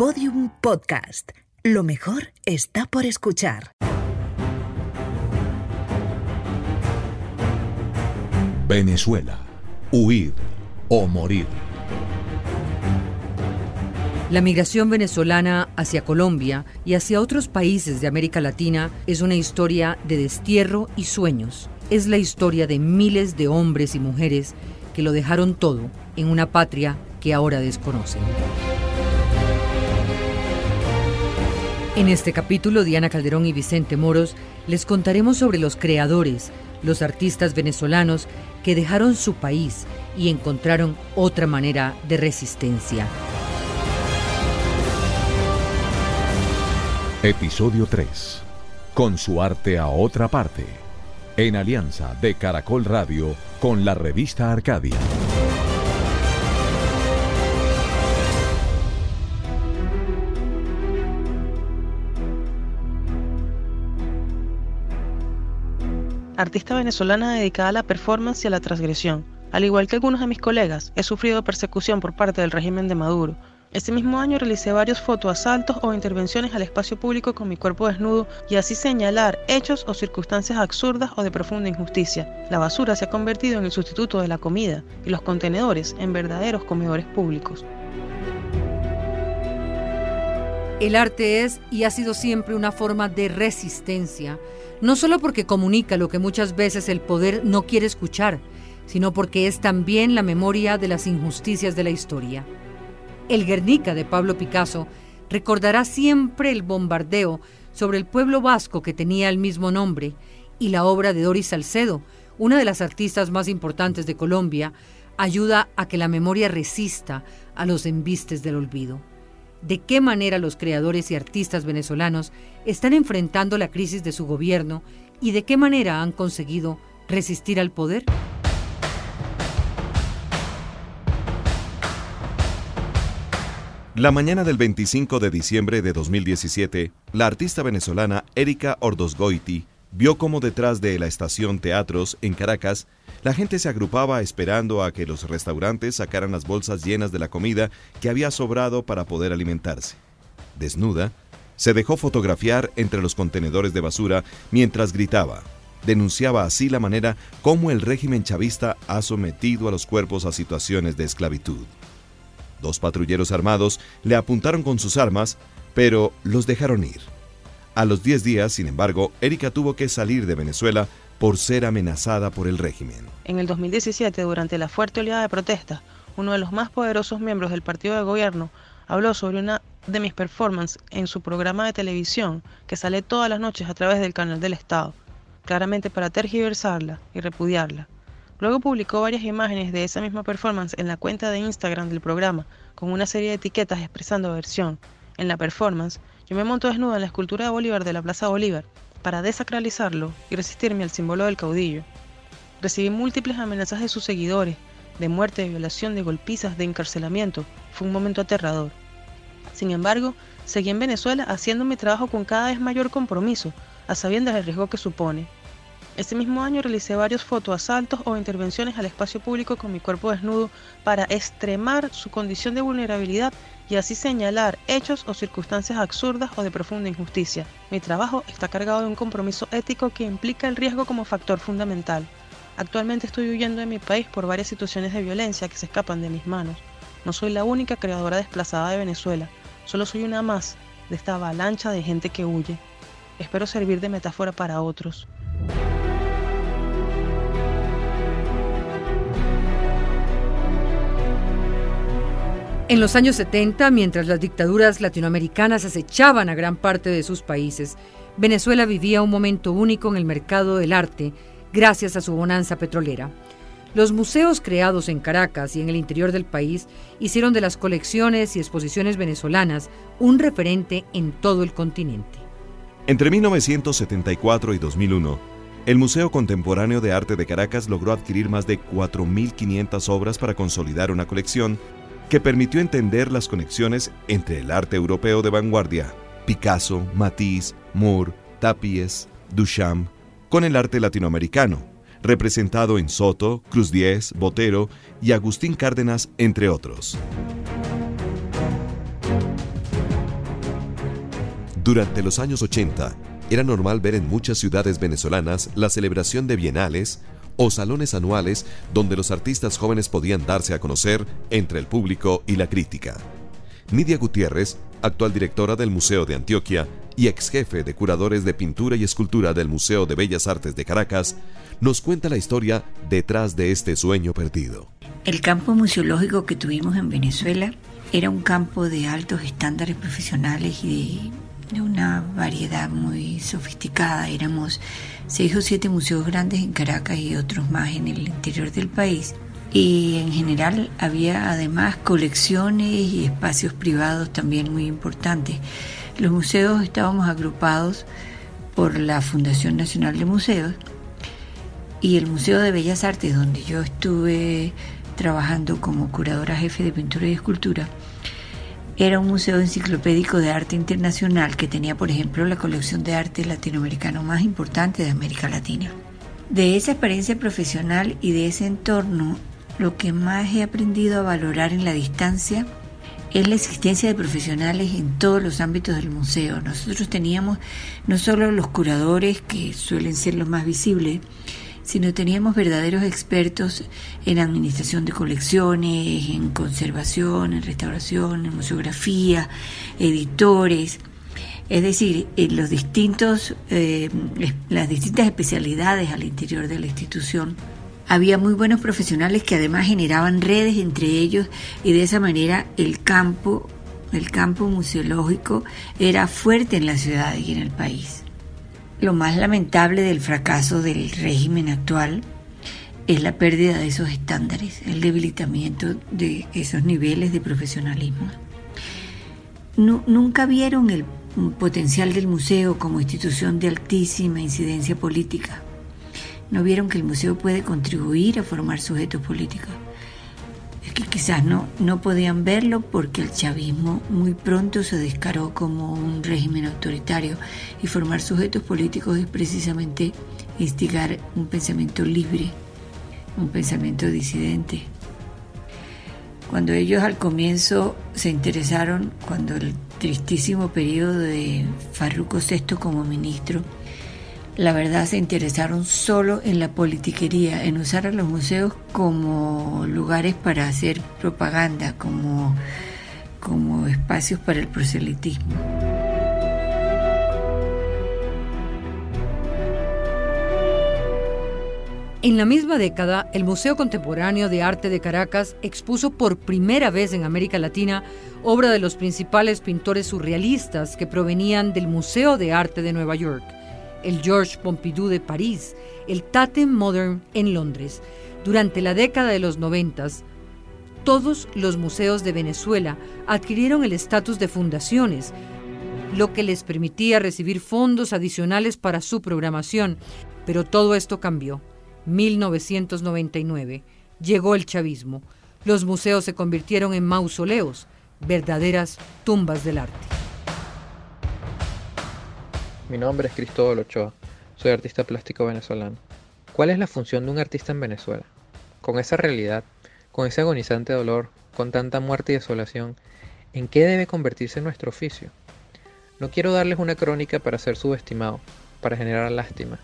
Podium Podcast. Lo mejor está por escuchar. Venezuela. Huir o morir. La migración venezolana hacia Colombia y hacia otros países de América Latina es una historia de destierro y sueños. Es la historia de miles de hombres y mujeres que lo dejaron todo en una patria que ahora desconocen. En este capítulo, Diana Calderón y Vicente Moros les contaremos sobre los creadores, los artistas venezolanos que dejaron su país y encontraron otra manera de resistencia. Episodio 3. Con su arte a otra parte. En alianza de Caracol Radio con la revista Arcadia. Artista venezolana dedicada a la performance y a la transgresión. Al igual que algunos de mis colegas, he sufrido persecución por parte del régimen de Maduro. Este mismo año realicé varios fotoasaltos o intervenciones al espacio público con mi cuerpo desnudo y así señalar hechos o circunstancias absurdas o de profunda injusticia. La basura se ha convertido en el sustituto de la comida y los contenedores en verdaderos comedores públicos. El arte es y ha sido siempre una forma de resistencia, no solo porque comunica lo que muchas veces el poder no quiere escuchar, sino porque es también la memoria de las injusticias de la historia. El Guernica de Pablo Picasso recordará siempre el bombardeo sobre el pueblo vasco que tenía el mismo nombre y la obra de Doris Salcedo, una de las artistas más importantes de Colombia, ayuda a que la memoria resista a los embistes del olvido de qué manera los creadores y artistas venezolanos están enfrentando la crisis de su gobierno y de qué manera han conseguido resistir al poder? La mañana del 25 de diciembre de 2017, la artista venezolana Erika Ordosgoiti vio cómo detrás de la estación Teatros en Caracas, la gente se agrupaba esperando a que los restaurantes sacaran las bolsas llenas de la comida que había sobrado para poder alimentarse. Desnuda, se dejó fotografiar entre los contenedores de basura mientras gritaba. Denunciaba así la manera como el régimen chavista ha sometido a los cuerpos a situaciones de esclavitud. Dos patrulleros armados le apuntaron con sus armas, pero los dejaron ir. A los 10 días, sin embargo, Erika tuvo que salir de Venezuela por ser amenazada por el régimen. En el 2017, durante la fuerte oleada de protesta, uno de los más poderosos miembros del partido de gobierno habló sobre una de mis performances en su programa de televisión que sale todas las noches a través del canal del Estado, claramente para tergiversarla y repudiarla. Luego publicó varias imágenes de esa misma performance en la cuenta de Instagram del programa, con una serie de etiquetas expresando aversión. En la performance, yo me monto desnuda en la escultura de Bolívar de la Plaza Bolívar para desacralizarlo y resistirme al símbolo del caudillo. Recibí múltiples amenazas de sus seguidores, de muerte, de violación, de golpizas, de encarcelamiento. Fue un momento aterrador. Sin embargo, seguí en Venezuela haciendo mi trabajo con cada vez mayor compromiso, a sabiendas del riesgo que supone. Ese mismo año realicé varios fotoasaltos o intervenciones al espacio público con mi cuerpo desnudo para extremar su condición de vulnerabilidad y así señalar hechos o circunstancias absurdas o de profunda injusticia. Mi trabajo está cargado de un compromiso ético que implica el riesgo como factor fundamental. Actualmente estoy huyendo de mi país por varias situaciones de violencia que se escapan de mis manos. No soy la única creadora desplazada de Venezuela, solo soy una más de esta avalancha de gente que huye. Espero servir de metáfora para otros. En los años 70, mientras las dictaduras latinoamericanas acechaban a gran parte de sus países, Venezuela vivía un momento único en el mercado del arte gracias a su bonanza petrolera. Los museos creados en Caracas y en el interior del país hicieron de las colecciones y exposiciones venezolanas un referente en todo el continente. Entre 1974 y 2001, el Museo Contemporáneo de Arte de Caracas logró adquirir más de 4.500 obras para consolidar una colección que permitió entender las conexiones entre el arte europeo de vanguardia, Picasso, Matisse, Moore, Tapies, Duchamp, con el arte latinoamericano, representado en Soto, Cruz Diez, Botero y Agustín Cárdenas, entre otros. Durante los años 80, era normal ver en muchas ciudades venezolanas la celebración de bienales o salones anuales donde los artistas jóvenes podían darse a conocer entre el público y la crítica. Nidia Gutiérrez, actual directora del Museo de Antioquia y ex jefe de curadores de pintura y escultura del Museo de Bellas Artes de Caracas, nos cuenta la historia detrás de este sueño perdido. El campo museológico que tuvimos en Venezuela era un campo de altos estándares profesionales y de, una variedad muy sofisticada. Éramos seis o siete museos grandes en Caracas y otros más en el interior del país. Y en general había además colecciones y espacios privados también muy importantes. Los museos estábamos agrupados por la Fundación Nacional de Museos y el Museo de Bellas Artes, donde yo estuve trabajando como curadora jefe de pintura y escultura, era un museo enciclopédico de arte internacional que tenía, por ejemplo, la colección de arte latinoamericano más importante de América Latina. De esa experiencia profesional y de ese entorno, lo que más he aprendido a valorar en la distancia es la existencia de profesionales en todos los ámbitos del museo. Nosotros teníamos no solo los curadores, que suelen ser los más visibles, sino teníamos verdaderos expertos en administración de colecciones, en conservación, en restauración, en museografía, editores, es decir, en los distintos, eh, las distintas especialidades al interior de la institución. Había muy buenos profesionales que además generaban redes entre ellos y de esa manera el campo, el campo museológico era fuerte en la ciudad y en el país. Lo más lamentable del fracaso del régimen actual es la pérdida de esos estándares, el debilitamiento de esos niveles de profesionalismo. nunca vieron el potencial del museo como institución de altísima incidencia política. No vieron que el museo puede contribuir a formar sujetos políticos que quizás no, no podían verlo porque el chavismo muy pronto se descaró como un régimen autoritario y formar sujetos políticos es precisamente instigar un pensamiento libre, un pensamiento disidente. Cuando ellos al comienzo se interesaron, cuando el tristísimo periodo de Farruco VI como ministro, la verdad se interesaron solo en la politiquería, en usar a los museos como lugares para hacer propaganda, como, como espacios para el proselitismo. En la misma década, el Museo Contemporáneo de Arte de Caracas expuso por primera vez en América Latina obra de los principales pintores surrealistas que provenían del Museo de Arte de Nueva York el Georges Pompidou de París, el Tate Modern en Londres. Durante la década de los noventas, todos los museos de Venezuela adquirieron el estatus de fundaciones, lo que les permitía recibir fondos adicionales para su programación. Pero todo esto cambió. 1999. Llegó el chavismo. Los museos se convirtieron en mausoleos, verdaderas tumbas del arte. Mi nombre es Cristóbal Ochoa, soy artista plástico venezolano. ¿Cuál es la función de un artista en Venezuela? Con esa realidad, con ese agonizante dolor, con tanta muerte y desolación, ¿en qué debe convertirse nuestro oficio? No quiero darles una crónica para ser subestimado, para generar lástima.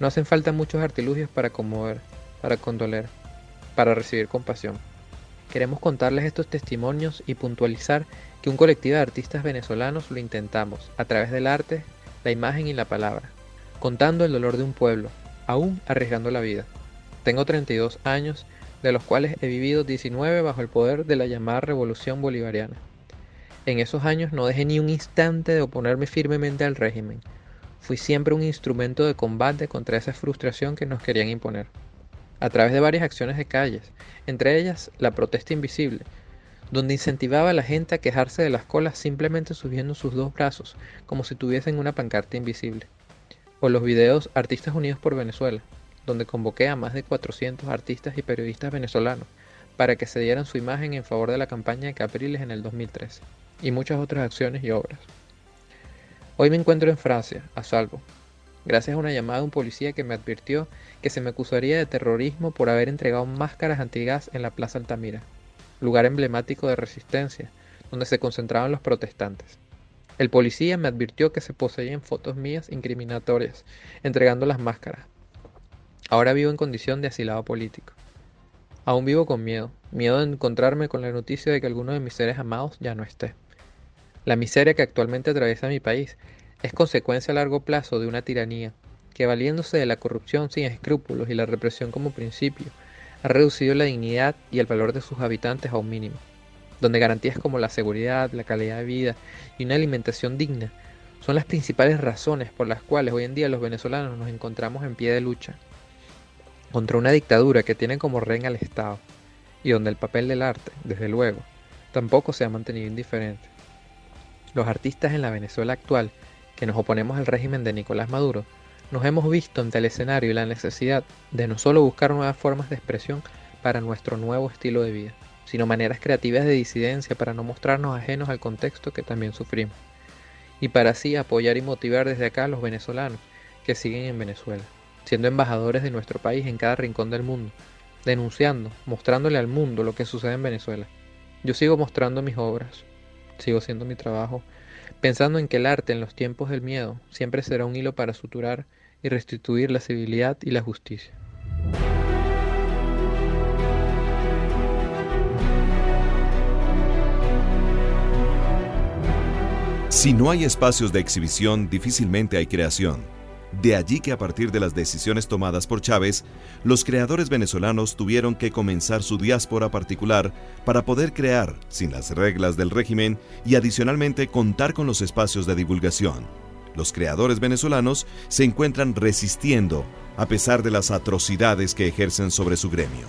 No hacen falta muchos artilugios para conmover, para condoler, para recibir compasión. Queremos contarles estos testimonios y puntualizar que un colectivo de artistas venezolanos lo intentamos, a través del arte, la imagen y la palabra, contando el dolor de un pueblo, aún arriesgando la vida. Tengo 32 años, de los cuales he vivido 19 bajo el poder de la llamada Revolución Bolivariana. En esos años no dejé ni un instante de oponerme firmemente al régimen. Fui siempre un instrumento de combate contra esa frustración que nos querían imponer. A través de varias acciones de calles, entre ellas la protesta invisible, donde incentivaba a la gente a quejarse de las colas simplemente subiendo sus dos brazos, como si tuviesen una pancarta invisible. O los videos Artistas Unidos por Venezuela, donde convoqué a más de 400 artistas y periodistas venezolanos para que se dieran su imagen en favor de la campaña de Capriles en el 2013, y muchas otras acciones y obras. Hoy me encuentro en Francia, a salvo, gracias a una llamada de un policía que me advirtió que se me acusaría de terrorismo por haber entregado máscaras antigas en la Plaza Altamira lugar emblemático de resistencia, donde se concentraban los protestantes. El policía me advirtió que se poseían fotos mías incriminatorias, entregando las máscaras. Ahora vivo en condición de asilado político. Aún vivo con miedo, miedo de encontrarme con la noticia de que alguno de mis seres amados ya no esté. La miseria que actualmente atraviesa mi país es consecuencia a largo plazo de una tiranía que, valiéndose de la corrupción sin escrúpulos y la represión como principio, ha reducido la dignidad y el valor de sus habitantes a un mínimo, donde garantías como la seguridad, la calidad de vida y una alimentación digna son las principales razones por las cuales hoy en día los venezolanos nos encontramos en pie de lucha contra una dictadura que tiene como rey al Estado y donde el papel del arte, desde luego, tampoco se ha mantenido indiferente. Los artistas en la Venezuela actual, que nos oponemos al régimen de Nicolás Maduro, nos hemos visto ante el escenario y la necesidad de no solo buscar nuevas formas de expresión para nuestro nuevo estilo de vida, sino maneras creativas de disidencia para no mostrarnos ajenos al contexto que también sufrimos, y para así apoyar y motivar desde acá a los venezolanos que siguen en Venezuela siendo embajadores de nuestro país en cada rincón del mundo, denunciando, mostrándole al mundo lo que sucede en Venezuela. Yo sigo mostrando mis obras, sigo haciendo mi trabajo, pensando en que el arte en los tiempos del miedo siempre será un hilo para suturar y restituir la civilidad y la justicia. Si no hay espacios de exhibición, difícilmente hay creación. De allí que a partir de las decisiones tomadas por Chávez, los creadores venezolanos tuvieron que comenzar su diáspora particular para poder crear sin las reglas del régimen y adicionalmente contar con los espacios de divulgación. Los creadores venezolanos se encuentran resistiendo a pesar de las atrocidades que ejercen sobre su gremio.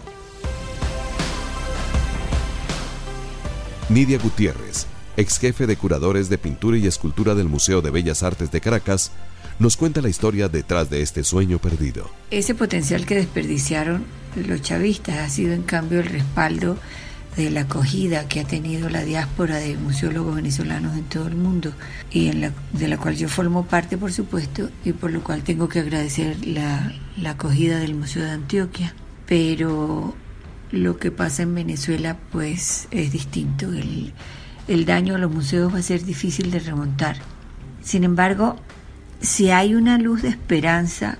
Nidia Gutiérrez, ex jefe de curadores de pintura y escultura del Museo de Bellas Artes de Caracas, nos cuenta la historia detrás de este sueño perdido. Ese potencial que desperdiciaron los chavistas ha sido en cambio el respaldo de la acogida que ha tenido la diáspora de museólogos venezolanos en todo el mundo y en la, de la cual yo formo parte, por supuesto, y por lo cual tengo que agradecer la, la acogida del Museo de Antioquia. Pero lo que pasa en Venezuela pues es distinto. El, el daño a los museos va a ser difícil de remontar. Sin embargo, si hay una luz de esperanza,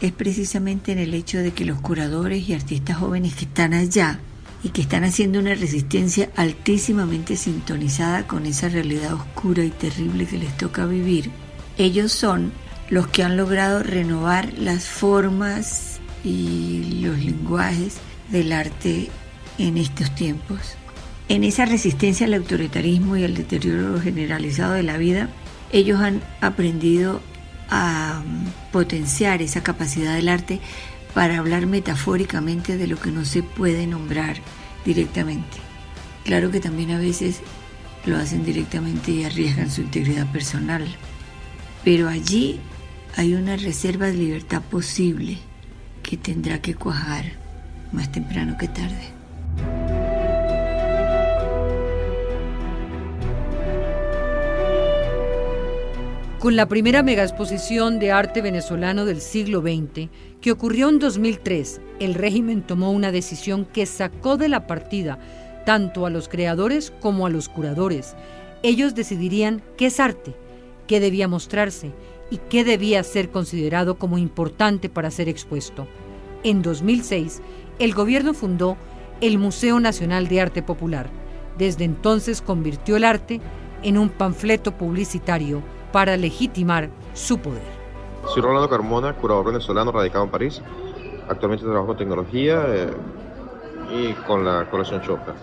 es precisamente en el hecho de que los curadores y artistas jóvenes que están allá y que están haciendo una resistencia altísimamente sintonizada con esa realidad oscura y terrible que les toca vivir, ellos son los que han logrado renovar las formas y los lenguajes del arte en estos tiempos. En esa resistencia al autoritarismo y al deterioro generalizado de la vida, ellos han aprendido a potenciar esa capacidad del arte para hablar metafóricamente de lo que no se puede nombrar directamente. Claro que también a veces lo hacen directamente y arriesgan su integridad personal, pero allí hay una reserva de libertad posible que tendrá que cuajar más temprano que tarde. Con la primera megaexposición de arte venezolano del siglo XX, que ocurrió en 2003, el régimen tomó una decisión que sacó de la partida tanto a los creadores como a los curadores. Ellos decidirían qué es arte, qué debía mostrarse y qué debía ser considerado como importante para ser expuesto. En 2006, el gobierno fundó el Museo Nacional de Arte Popular. Desde entonces convirtió el arte en un panfleto publicitario para legitimar su poder. Soy Rolando Carmona, curador venezolano radicado en París. Actualmente trabajo con tecnología eh, y con la colección Choca.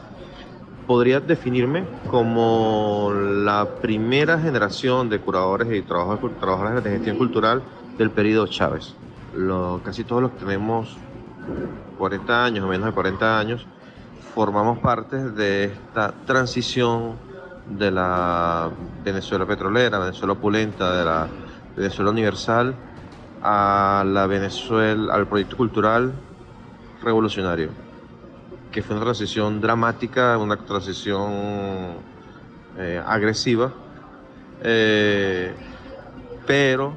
Podría definirme como la primera generación de curadores y trabajadores de gestión cultural del periodo Chávez. Lo, casi todos los que tenemos 40 años o menos de 40 años formamos parte de esta transición de la Venezuela petrolera, Venezuela opulenta, de la Venezuela universal, a la Venezuela, al proyecto cultural revolucionario, que fue una transición dramática, una transición eh, agresiva, eh, pero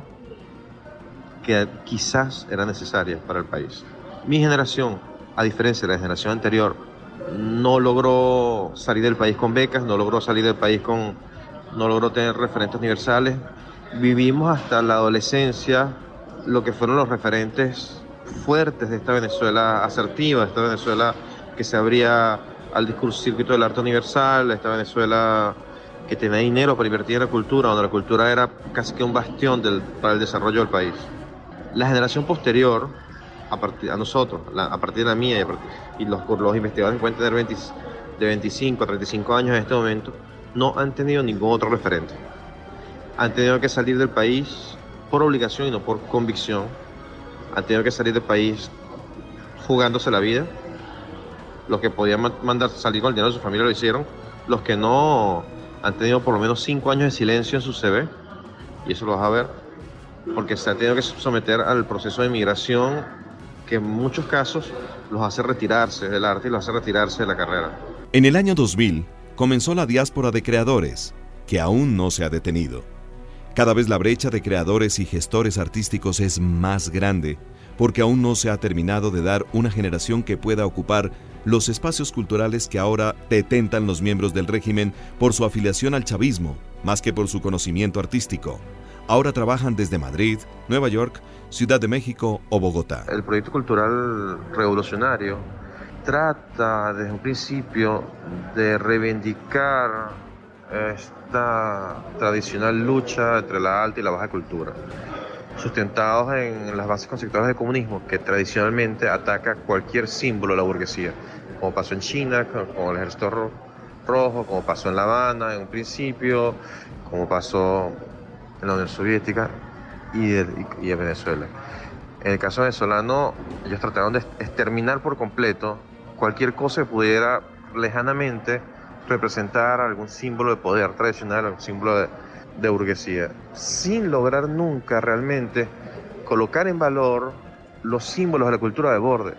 que quizás era necesaria para el país. Mi generación, a diferencia de la generación anterior, no logró salir del país con becas, no logró salir del país con, no logró tener referentes universales. Vivimos hasta la adolescencia lo que fueron los referentes fuertes de esta Venezuela asertiva, de esta Venezuela que se abría al discurso circuito del arte universal, esta Venezuela que tenía dinero para invertir en la cultura, donde la cultura era casi que un bastión para el desarrollo del país. La generación posterior, a, partir, a nosotros, a partir de la mía y, los, los investigadores pueden tener de 25 a 35 años en este momento, no han tenido ningún otro referente. Han tenido que salir del país por obligación y no por convicción. Han tenido que salir del país jugándose la vida. Los que podían mandar salir con el dinero de su familia lo hicieron. Los que no han tenido por lo menos 5 años de silencio en su CV. Y eso lo vas a ver. Porque se han tenido que someter al proceso de migración que en muchos casos los hace retirarse del arte y los hace retirarse de la carrera. En el año 2000 comenzó la diáspora de creadores, que aún no se ha detenido. Cada vez la brecha de creadores y gestores artísticos es más grande, porque aún no se ha terminado de dar una generación que pueda ocupar los espacios culturales que ahora detentan los miembros del régimen por su afiliación al chavismo, más que por su conocimiento artístico. Ahora trabajan desde Madrid, Nueva York, Ciudad de México o Bogotá. El proyecto cultural revolucionario trata desde un principio de reivindicar esta tradicional lucha entre la alta y la baja cultura, sustentados en las bases conceptuales del comunismo, que tradicionalmente ataca cualquier símbolo de la burguesía, como pasó en China, con el ejército rojo, como pasó en La Habana en un principio, como pasó en la Unión Soviética y, en Venezuela. En el caso venezolano, ellos trataron de exterminar por completo cualquier cosa que pudiera lejanamente representar algún símbolo de poder tradicional, algún símbolo de, burguesía, sin lograr nunca realmente colocar en valor los símbolos de la cultura de borde,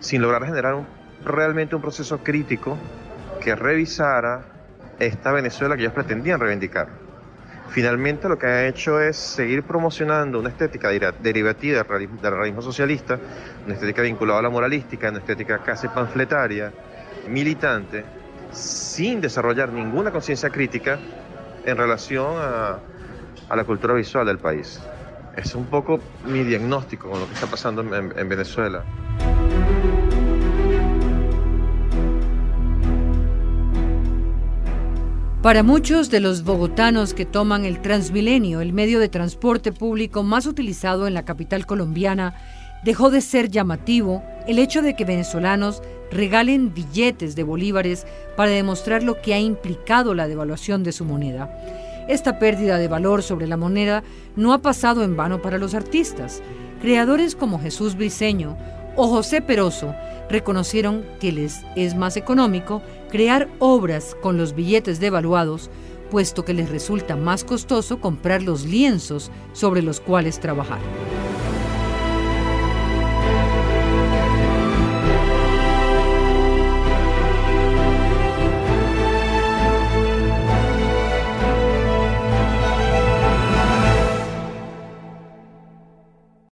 sin lograr generar realmente un proceso crítico que revisara esta Venezuela que ellos pretendían reivindicar. Finalmente lo que ha hecho es seguir promocionando una estética derivativa del realismo socialista, una estética vinculada a la moralística, una estética casi panfletaria, militante, sin desarrollar ninguna conciencia crítica en relación a, la cultura visual del país. Es un poco mi diagnóstico con lo que está pasando en Venezuela. Para muchos de los bogotanos que toman el Transmilenio, el medio de transporte público más utilizado en la capital colombiana, dejó de ser llamativo el hecho de que venezolanos regalen billetes de bolívares para demostrar lo que ha implicado la devaluación de su moneda. Esta pérdida de valor sobre la moneda no ha pasado en vano para los artistas. Creadores como Jesús Briceño o José Peroso reconocieron que les es más económico crear obras con los billetes devaluados, puesto que les resulta más costoso comprar los lienzos sobre los cuales trabajar.